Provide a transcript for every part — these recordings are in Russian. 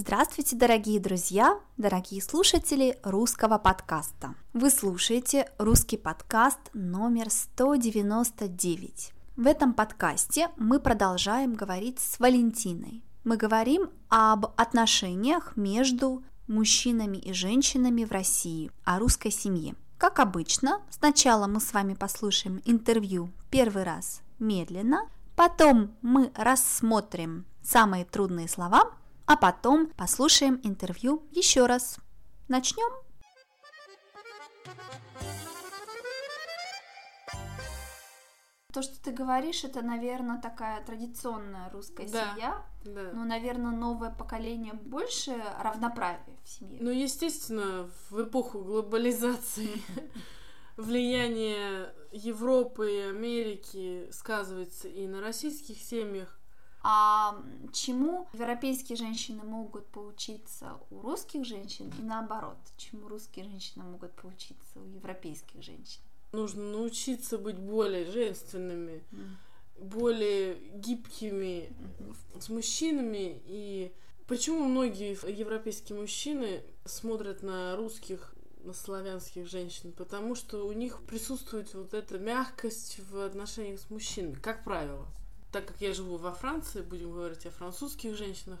Здравствуйте, дорогие друзья, дорогие слушатели русского подкаста. Вы слушаете русский подкаст номер 199. В этом подкасте мы продолжаем говорить с Валентиной. Мы говорим об отношениях между мужчинами и женщинами в России, о русской семье. Как обычно, сначала мы с вами послушаем интервью первый раз медленно, потом мы рассмотрим самые трудные слова, а потом послушаем интервью еще раз. Начнем? То, что ты говоришь, это, наверное, такая традиционная русская Да, семья. Да. Но, наверное, новое поколение больше равноправия в семье. Ну, естественно, в эпоху глобализации влияние Европы и Америки сказывается и на российских семьях. А чему европейские женщины могут поучиться у русских женщин и наоборот, чему русские женщины могут поучиться у европейских женщин? Нужно научиться быть более женственными, более гибкими с мужчинами. И почему многие европейские мужчины смотрят на русских на славянских женщин, потому что у них присутствует вот эта мягкость в отношениях с мужчинами, как правило. Так как я живу во Франции, будем говорить о французских женщинах,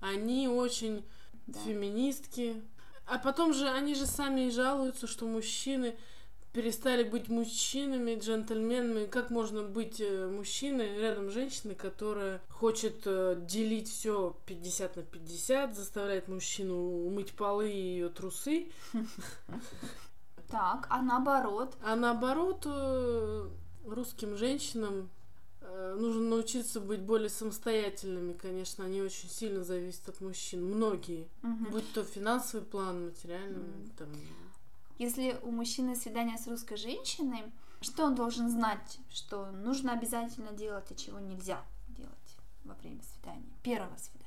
они очень Да. феминистки. А потом же они же сами и жалуются, что мужчины перестали быть мужчинами, джентльменами. Как можно быть э, мужчиной рядом с женщиной, которая хочет э, делить все 50 на 50, заставляет мужчину умыть полы и ее трусы, Так, а наоборот, а наоборот э, русским женщинам нужно научиться быть более самостоятельными, конечно, они очень сильно зависят от мужчин, многие, Мгм. будь то финансовый план, материальный, там, если у мужчины свидание с русской женщиной, что он должен знать, что нужно обязательно делать, а чего нельзя делать во время свидания, первого свидания?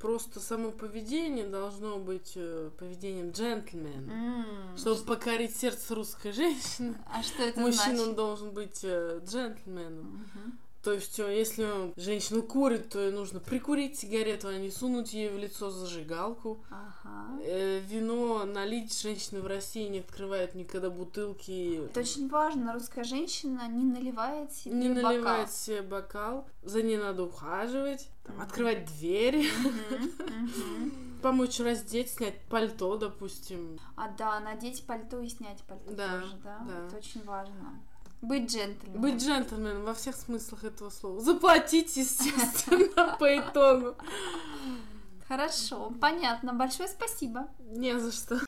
Просто само поведение должно быть э, поведением джентльмена. М, Чтобы покорить сердце русской женщины, А что это мужчина значит? должен быть э, джентльменом. Мгм. То есть, э, если женщина курит, то ей нужно прикурить сигарету, а не сунуть ей в лицо зажигалку. Ага. Э, вино налить женщины в России не открывают никогда бутылки. Это очень важно. Русская женщина не наливает себе Не бокал. наливает себе бокал, за ней надо ухаживать, там, открывать двери, помочь раздеть, снять пальто, допустим. А да, надеть пальто и снять пальто Да, тоже, да? да. Это очень важно. Быть джентльменом. Быть джентльменом во всех смыслах этого слова. Заплатить, естественно, по итогу. Хорошо, понятно. Большое спасибо. Не за что.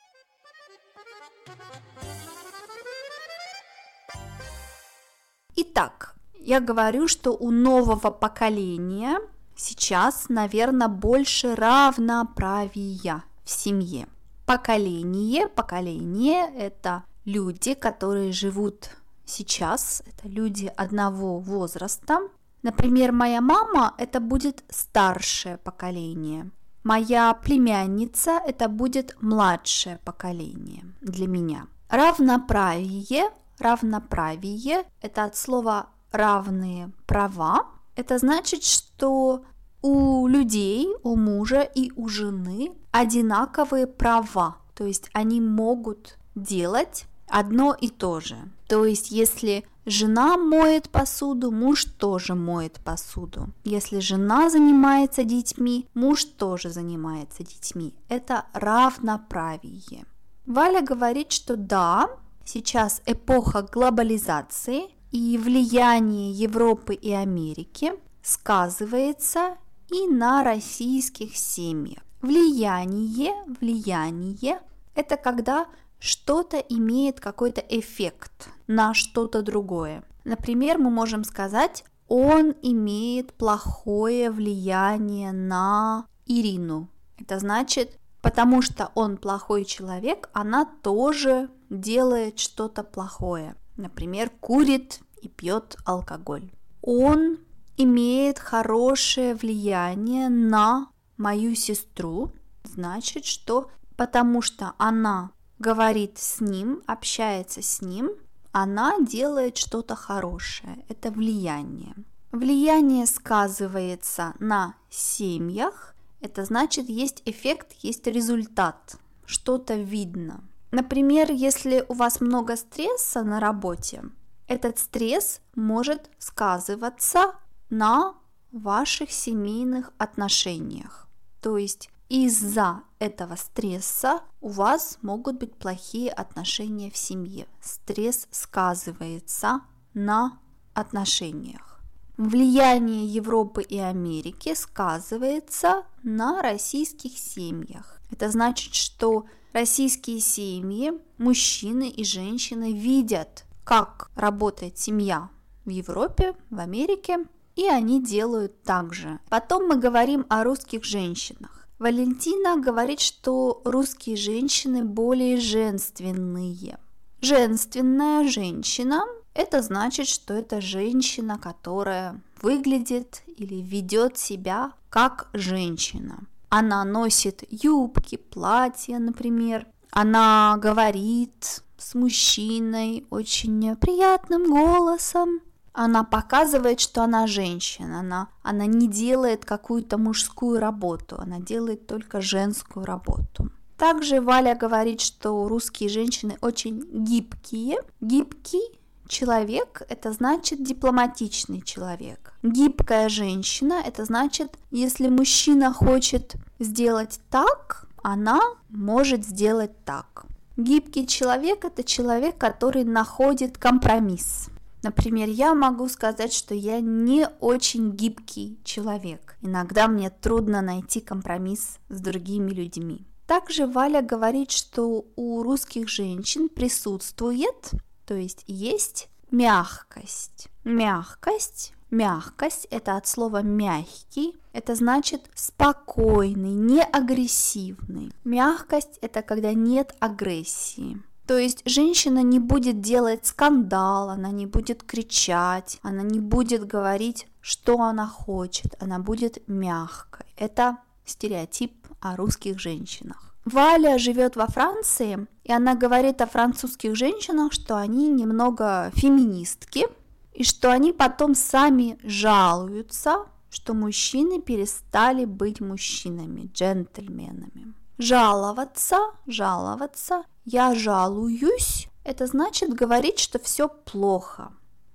Итак, я говорю, что у нового поколения сейчас, наверное, больше равноправия в семье. Поколение, поколение – это люди, которые живут сейчас, это люди одного возраста. Например, моя мама – это будет старшее поколение. Моя племянница – это будет младшее поколение для меня. Равноправие, равноправие – это от слова равные права. Это значит, что у людей, у мужа и у жены одинаковые права. То есть они могут делать одно и то же. То есть если жена моет посуду, муж тоже моет посуду. Если жена занимается детьми, муж тоже занимается детьми. Это равноправие. Валя говорит, что да, сейчас эпоха глобализации и влияние Европы и Америки сказывается и на российских семьях. Влияние, влияние – это когда что-то имеет какой-то эффект на что-то другое. Например, мы можем сказать, он имеет плохое влияние на Ирину. Это значит, потому что он плохой человек, она тоже делает что-то плохое. Например, курит и пьет алкоголь. Он имеет хорошее влияние на мою сестру, значит, что потому что она говорит с ним, общается с ним, она делает что-то хорошее. Это влияние. Влияние сказывается на семьях. это значит есть эффект, есть результат, что-то видно. Например, если у вас много стресса на работе, этот стресс может сказываться на ваших семейных отношениях. То есть из-за этого стресса у вас могут быть плохие отношения в семье. Стресс сказывается на отношениях. Влияние Европы и Америки сказывается на российских семьях. Это значит, что российские семьи, мужчины и женщины видят, как работает семья в Европе, в Америке, и они делают так же. Потом мы говорим о русских женщинах. Валентина говорит, что русские женщины более женственные. Женственная женщина – это значит, что это женщина, которая выглядит или ведет себя как женщина. Она носит юбки, платья, например. Она говорит с мужчиной очень приятным голосом. Она показывает, что она женщина, она, она не делает какую-то мужскую работу, она делает только женскую работу. Также Валя говорит, что русские женщины очень гибкие. Гибкий человек – это значит дипломатичный человек. Гибкая женщина – это значит, если мужчина хочет сделать так, она может сделать так. Гибкий человек – это человек, который находит компромисс. Например, я могу сказать, что я не очень гибкий человек. Иногда мне трудно найти компромисс с другими людьми. Также Валя говорит, что у русских женщин присутствует, то есть есть мягкость. Мягкость Мягкость – это от слова «мягкий», это значит спокойный, не агрессивный. Мягкость – это когда нет агрессии. То есть женщина не будет делать скандал, она не будет кричать, она не будет говорить, что она хочет, она будет мягкой. Это стереотип о русских женщинах. Валя живет во Франции, и она говорит о французских женщинах, что они немного феминистки, и что они потом сами жалуются, что мужчины перестали быть мужчинами, джентльменами. Жаловаться, жаловаться, я жалуюсь, это значит говорить, что все плохо.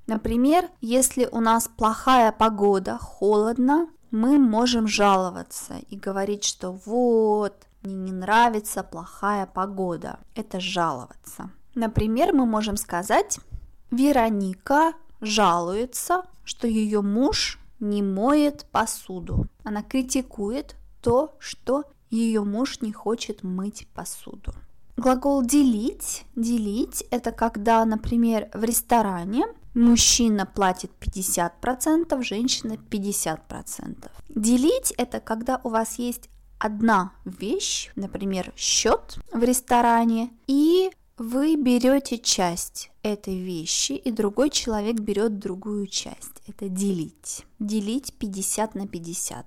Например, если у нас плохая погода, холодно, мы можем жаловаться и говорить, что вот, мне не нравится плохая погода. Это жаловаться. Например, мы можем сказать, Вероника жалуется, что ее муж не моет посуду. Она критикует то, что ее муж не хочет мыть посуду. Глагол делить. Делить – это когда, например, в ресторане мужчина платит 50%, женщина 50%. Делить – это когда у вас есть одна вещь, например, счет в ресторане, и вы берете часть этой вещи, и другой человек берет другую часть. Это делить. Делить 50 на 50.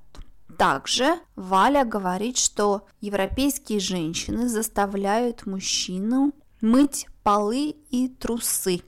Также Валя говорит, что европейские женщины заставляют мужчину мыть полы и трусы.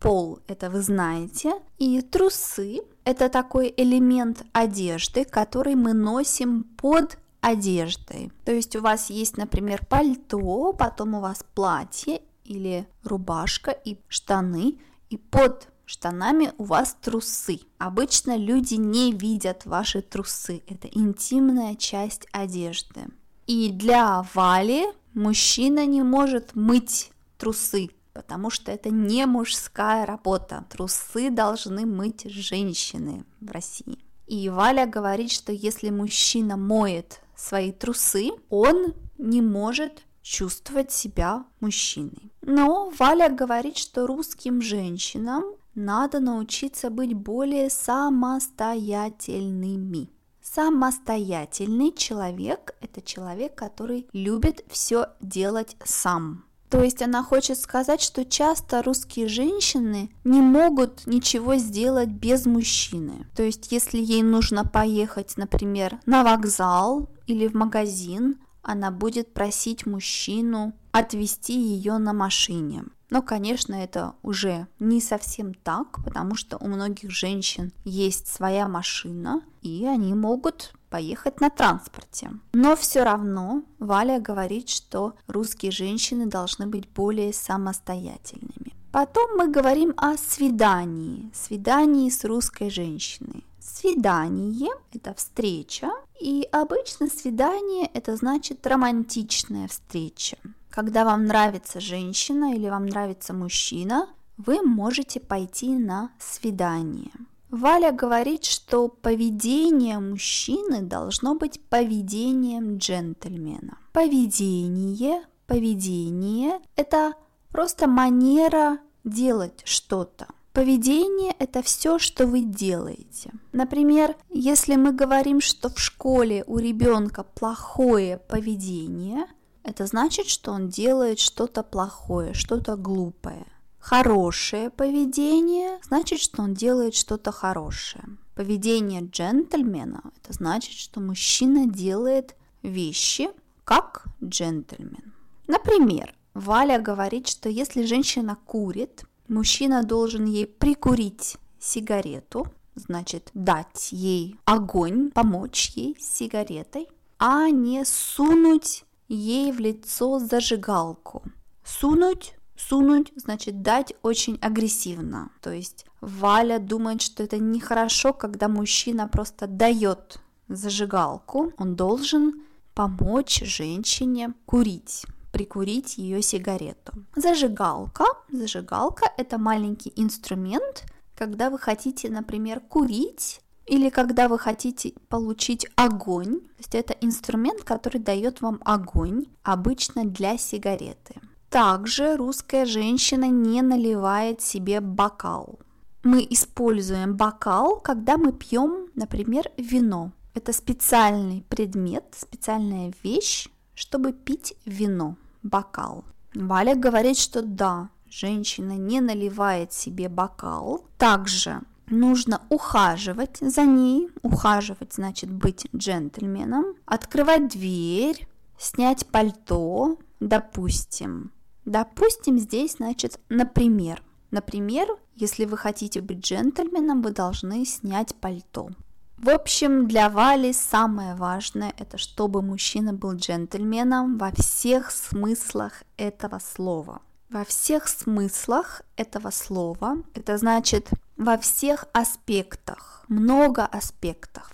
Пол – это вы знаете, и трусы – это такой элемент одежды, который мы носим под одеждой. То есть у вас есть, например, пальто, потом у вас платье или рубашка и штаны, и под штанами у вас трусы. Обычно люди не видят ваши трусы. Это интимная часть одежды. И для Вали мужчина не может мыть трусы, потому что это не мужская работа. Трусы должны мыть женщины в России. И Валя говорит, что если мужчина моет свои трусы, он не может чувствовать себя мужчиной. Но Валя говорит, что русским женщинам надо научиться быть более самостоятельными. Самостоятельный человек – это человек, который любит все делать сам. То есть она хочет сказать, что часто русские женщины не могут ничего сделать без мужчины. То есть если ей нужно поехать, например, на вокзал или в магазин, она будет просить мужчину отвезти ее на машине. Но, конечно, это уже не совсем так, потому что у многих женщин есть своя машина, и они могут поехать на транспорте. Но все равно Валя говорит, что русские женщины должны быть более самостоятельными. Потом мы говорим о свидании, свидании с русской женщиной. Свидание – это встреча, и обычно свидание – это значит романтичная встреча. Когда вам нравится женщина или вам нравится мужчина, вы можете пойти на свидание. Валя говорит, что поведение мужчины должно быть поведением джентльмена. Поведение, поведение – это просто манера делать что-то. Поведение – это все, что вы делаете. Например, если мы говорим, что в школе у ребенка плохое поведение, это значит, что он делает что-то плохое, что-то глупое. Хорошее поведение значит, что он делает что-то хорошее. Поведение джентльмена – это значит, что мужчина делает вещи как джентльмен. Например, Валя говорит, что если женщина курит, мужчина должен ей прикурить сигарету, значит, дать ей огонь, помочь ей с сигаретой, а не сунуть ей в лицо зажигалку. Сунуть Сунуть значит дать очень агрессивно. То есть Валя думает, что это нехорошо, когда мужчина просто дает зажигалку. Он должен помочь женщине курить прикурить ее сигарету. Зажигалка. Зажигалка – это маленький инструмент, когда вы хотите, например, курить или когда вы хотите получить огонь. То есть это инструмент, который дает вам огонь, обычно для сигареты. Также русская женщина не наливает себе бокал. Мы используем бокал, когда мы пьем, например, вино. Это специальный предмет, специальная вещь, чтобы пить вино, бокал. Валя говорит, что да, женщина не наливает себе бокал. Также нужно ухаживать за ней. Ухаживать значит быть джентльменом. Открывать дверь, снять пальто, допустим. Допустим, здесь, значит, например. Например, если вы хотите быть джентльменом, вы должны снять пальто. В общем, для Вали самое важное – это чтобы мужчина был джентльменом во всех смыслах этого слова. Во всех смыслах этого слова, это значит во всех аспектах, много аспектов.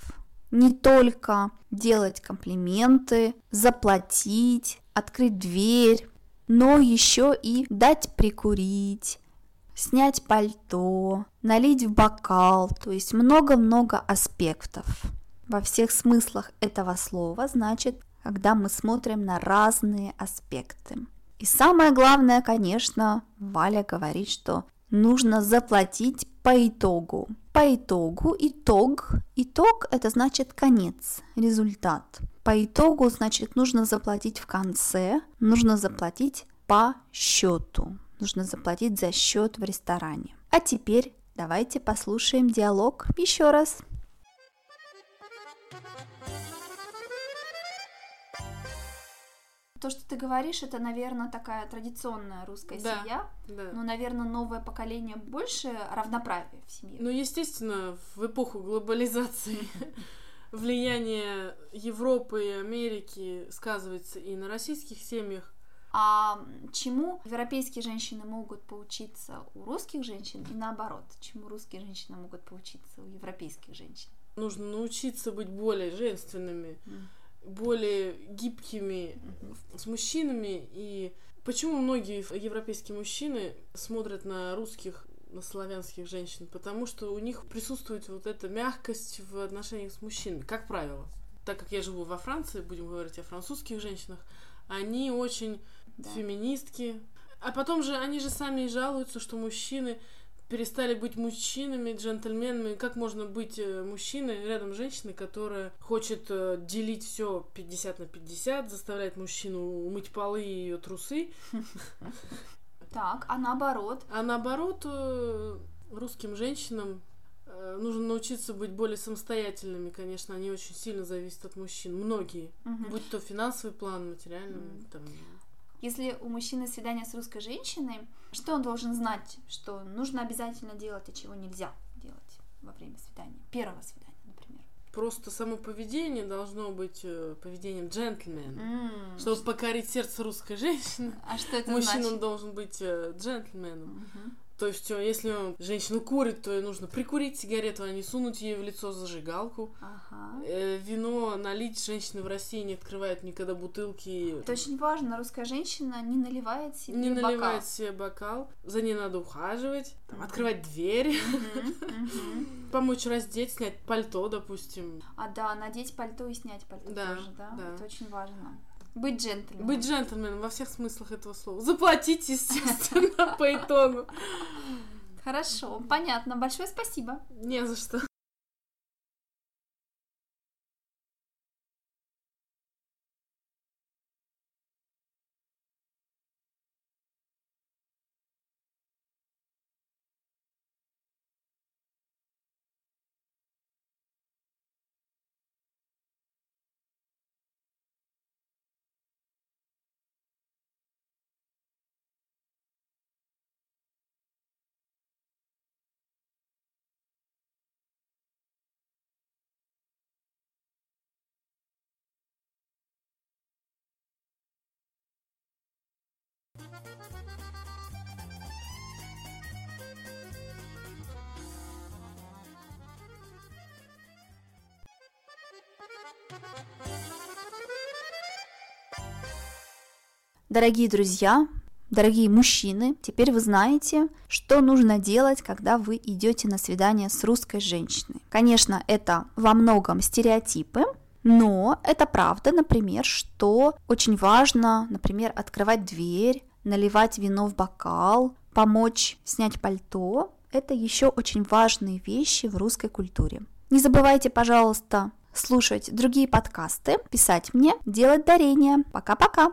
Не только делать комплименты, заплатить, открыть дверь, но еще и дать прикурить, снять пальто, налить в бокал, то есть много-много аспектов. Во всех смыслах этого слова значит, когда мы смотрим на разные аспекты. И самое главное, конечно, Валя говорит, что нужно заплатить по итогу. По итогу, итог. Итог – это значит конец, результат. По итогу, значит, нужно заплатить в конце, нужно заплатить по счету. Нужно заплатить за счет в ресторане. А теперь давайте послушаем диалог еще раз. То, что ты говоришь, это, наверное, такая традиционная русская Да, семья. Да. Но, наверное, новое поколение больше равноправия в семье. Ну, естественно, в эпоху глобализации влияние Европы и Америки сказывается и на российских семьях. А чему европейские женщины могут поучиться у русских женщин и наоборот, чему русские женщины могут поучиться у европейских женщин? Нужно научиться быть более женственными, М. более гибкими с мужчинами. И почему многие европейские мужчины смотрят на русских, на славянских женщин? Потому что у них присутствует вот эта мягкость в отношениях с мужчинами, как правило. Так как я живу во Франции, будем говорить о французских женщинах, они очень Да. феминистки. А потом же они же сами жалуются, что мужчины перестали быть мужчинами, джентльменами. Как можно быть э, мужчиной рядом с женщиной, которая хочет э, делить все 50 на 50, заставляет мужчину мыть полы и ее трусы. Так, а наоборот? А наоборот, э, русским женщинам нужно научиться быть более самостоятельными, конечно, они очень сильно зависят от мужчин, многие, Мгм. будь то финансовый план, материальный, Мгм. там, Если у мужчины свидание с русской женщиной, что он должен знать, что нужно обязательно делать, а чего нельзя делать во время свидания? Первого свидания, например. Просто само поведение должно быть э, поведением джентльмена. М, Чтобы покорить сердце русской женщины, А что это мужчина значит? должен быть э, джентльменом. Мгм. То есть, э, если он- женщина курит, то ей нужно прикурить сигарету, а не сунуть ей в лицо зажигалку. Ага. Э, вино налить женщины в России не открывают никогда бутылки. Это очень важно. Русская женщина не наливает себе Не бокал. наливает себе бокал, за ней надо ухаживать, там, открывать дверь, помочь раздеть, снять пальто, допустим. А да, надеть пальто и снять пальто Да, тоже, да? да. Это очень важно. Быть джентльменом. Быть джентльменом во всех смыслах этого слова. Заплатить, естественно, по итогу. Хорошо, понятно. Большое спасибо. Не за что. Дорогие друзья, дорогие мужчины, теперь вы знаете, что нужно делать, когда вы идете на свидание с русской женщиной. Конечно, это во многом стереотипы, но это правда, например, что очень важно, например, открывать дверь, наливать вино в бокал, помочь снять пальто. Это еще очень важные вещи в русской культуре. Не забывайте, пожалуйста, слушать другие подкасты, писать мне, делать дарения. Пока-пока!